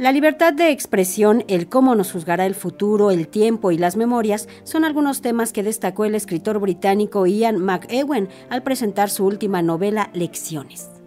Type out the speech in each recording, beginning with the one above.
La libertad de expresión, el cómo nos juzgará el futuro, el tiempo y las memorias son algunos temas que destacó el escritor británico Ian McEwen al presentar su última novela Lecciones.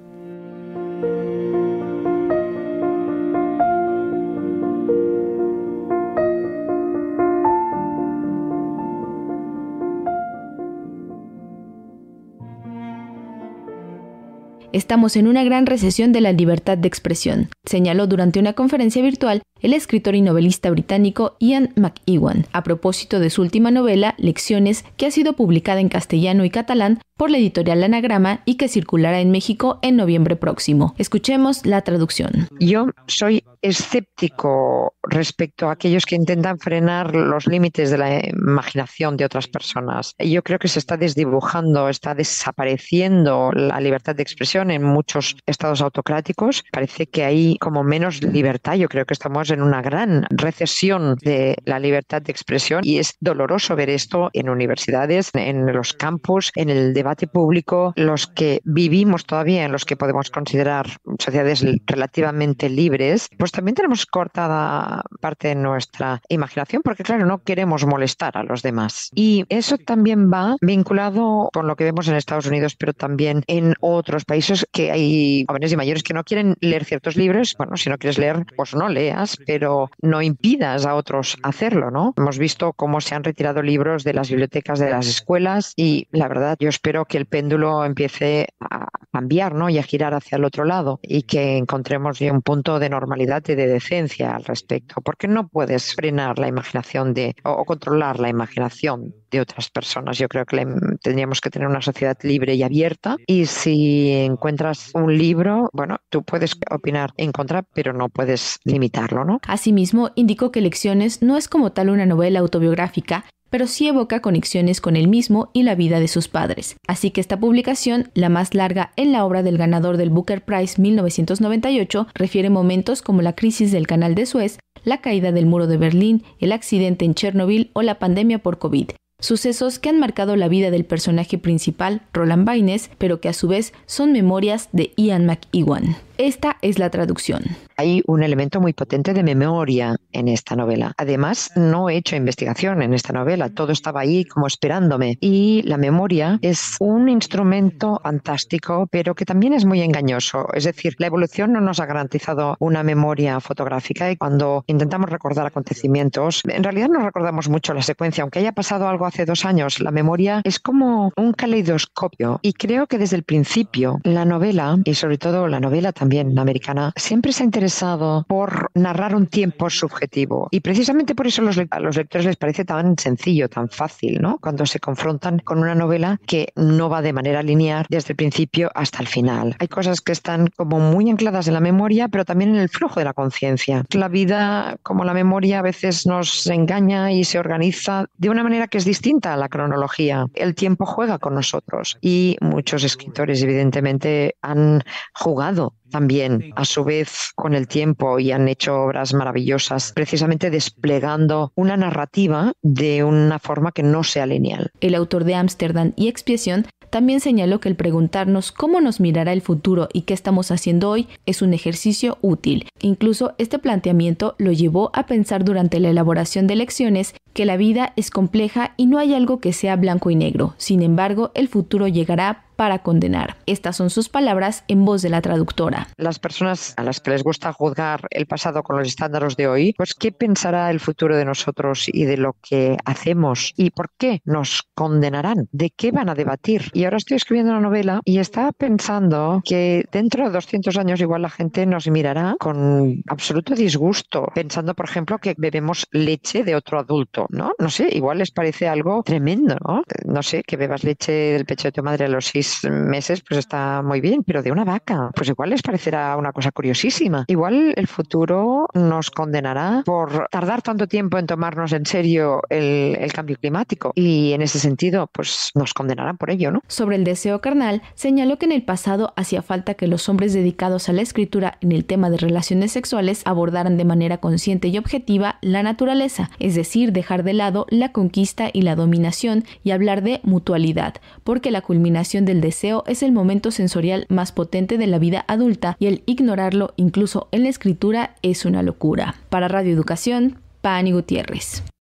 Estamos en una gran recesión de la libertad de expresión, señaló durante una conferencia virtual el escritor y novelista británico Ian McEwan, a propósito de su última novela, Lecciones, que ha sido publicada en castellano y catalán por la editorial Anagrama y que circulará en México en noviembre próximo. Escuchemos la traducción. Yo soy escéptico respecto a aquellos que intentan frenar los límites de la imaginación de otras personas. Yo creo que se está desdibujando, está desapareciendo la libertad de expresión en muchos estados autocráticos. Parece que hay como menos libertad. Yo creo que estamos en una gran recesión de la libertad de expresión y es doloroso ver esto en universidades, en los campus, en el debate público, los que vivimos todavía en los que podemos considerar sociedades relativamente libres, pues también tenemos cortada parte de nuestra imaginación porque claro, no queremos molestar a los demás. Y eso también va vinculado con lo que vemos en Estados Unidos, pero también en otros países que hay jóvenes y mayores que no quieren leer ciertos libros. Bueno, si no quieres leer, pues no leas, pero no impidas a otros hacerlo, ¿no? Hemos visto cómo se han retirado libros de las bibliotecas de las escuelas y la verdad yo espero que el péndulo empiece a cambiar, ¿no? Y a girar hacia el otro lado y que encontremos un punto de normalidad y de decencia al respecto, porque no puedes frenar la imaginación de o controlar la imaginación de otras personas. Yo creo que tendríamos que tener una sociedad libre y abierta y si encuentras un libro, bueno, tú puedes opinar en contra, pero no puedes limitarlo, ¿no? Asimismo, indicó que Lecciones no es como tal una novela autobiográfica, pero sí evoca conexiones con él mismo y la vida de sus padres. Así que esta publicación, la más larga en la obra del ganador del Booker Prize 1998, refiere momentos como la crisis del canal de Suez, la caída del muro de Berlín, el accidente en Chernobyl o la pandemia por COVID, sucesos que han marcado la vida del personaje principal, Roland Baines, pero que a su vez son memorias de Ian McEwan. Esta es la traducción. Hay un elemento muy potente de memoria en esta novela. Además, no he hecho investigación en esta novela, todo estaba ahí como esperándome. Y la memoria es un instrumento fantástico, pero que también es muy engañoso. Es decir, la evolución no nos ha garantizado una memoria fotográfica y cuando intentamos recordar acontecimientos, en realidad no recordamos mucho la secuencia. Aunque haya pasado algo hace dos años, la memoria es como un caleidoscopio. Y creo que desde el principio la novela, y sobre todo la novela también americana, siempre se ha interesado por narrar un tiempo subjetivo. Y precisamente por eso a los lectores les parece tan sencillo, tan fácil, ¿no? Cuando se confrontan con una novela que no va de manera lineal desde el principio hasta el final. Hay cosas que están como muy ancladas en la memoria, pero también en el flujo de la conciencia. La vida, como la memoria, a veces nos engaña y se organiza de una manera que es distinta a la cronología. El tiempo juega con nosotros y muchos escritores, evidentemente, han jugado también a su vez con el tiempo y han hecho obras maravillosas, precisamente desplegando una narrativa de una forma que no sea lineal. El autor de Ámsterdam y Expiación también señaló que el preguntarnos cómo nos mirará el futuro y qué estamos haciendo hoy es un ejercicio útil. Incluso este planteamiento lo llevó a pensar durante la elaboración de lecciones que la vida es compleja y no hay algo que sea blanco y negro. Sin embargo, el futuro llegará para condenar. Estas son sus palabras en voz de la traductora. Las personas a las que les gusta juzgar el pasado con los estándares de hoy, pues ¿qué pensará el futuro de nosotros y de lo que hacemos? ¿Y por qué nos condenarán? ¿De qué van a debatir? Y ahora estoy escribiendo una novela y estaba pensando que dentro de 200 años igual la gente nos mirará con absoluto disgusto, pensando, por ejemplo, que bebemos leche de otro adulto, ¿no? No sé, igual les parece algo tremendo, ¿no? No sé, que bebas leche del pecho de tu madre a los meses, pues está muy bien, pero de una vaca, pues igual les parecerá una cosa curiosísima. Igual el futuro nos condenará por tardar tanto tiempo en tomarnos en serio el, el cambio climático y en ese sentido, pues nos condenarán por ello, ¿no? Sobre el deseo carnal, señaló que en el pasado hacía falta que los hombres dedicados a la escritura en el tema de relaciones sexuales abordaran de manera consciente y objetiva la naturaleza, es decir, dejar de lado la conquista y la dominación y hablar de mutualidad, porque la culminación de del deseo es el momento sensorial más potente de la vida adulta y el ignorarlo incluso en la escritura es una locura. Para Radio Educación, Pani Gutiérrez.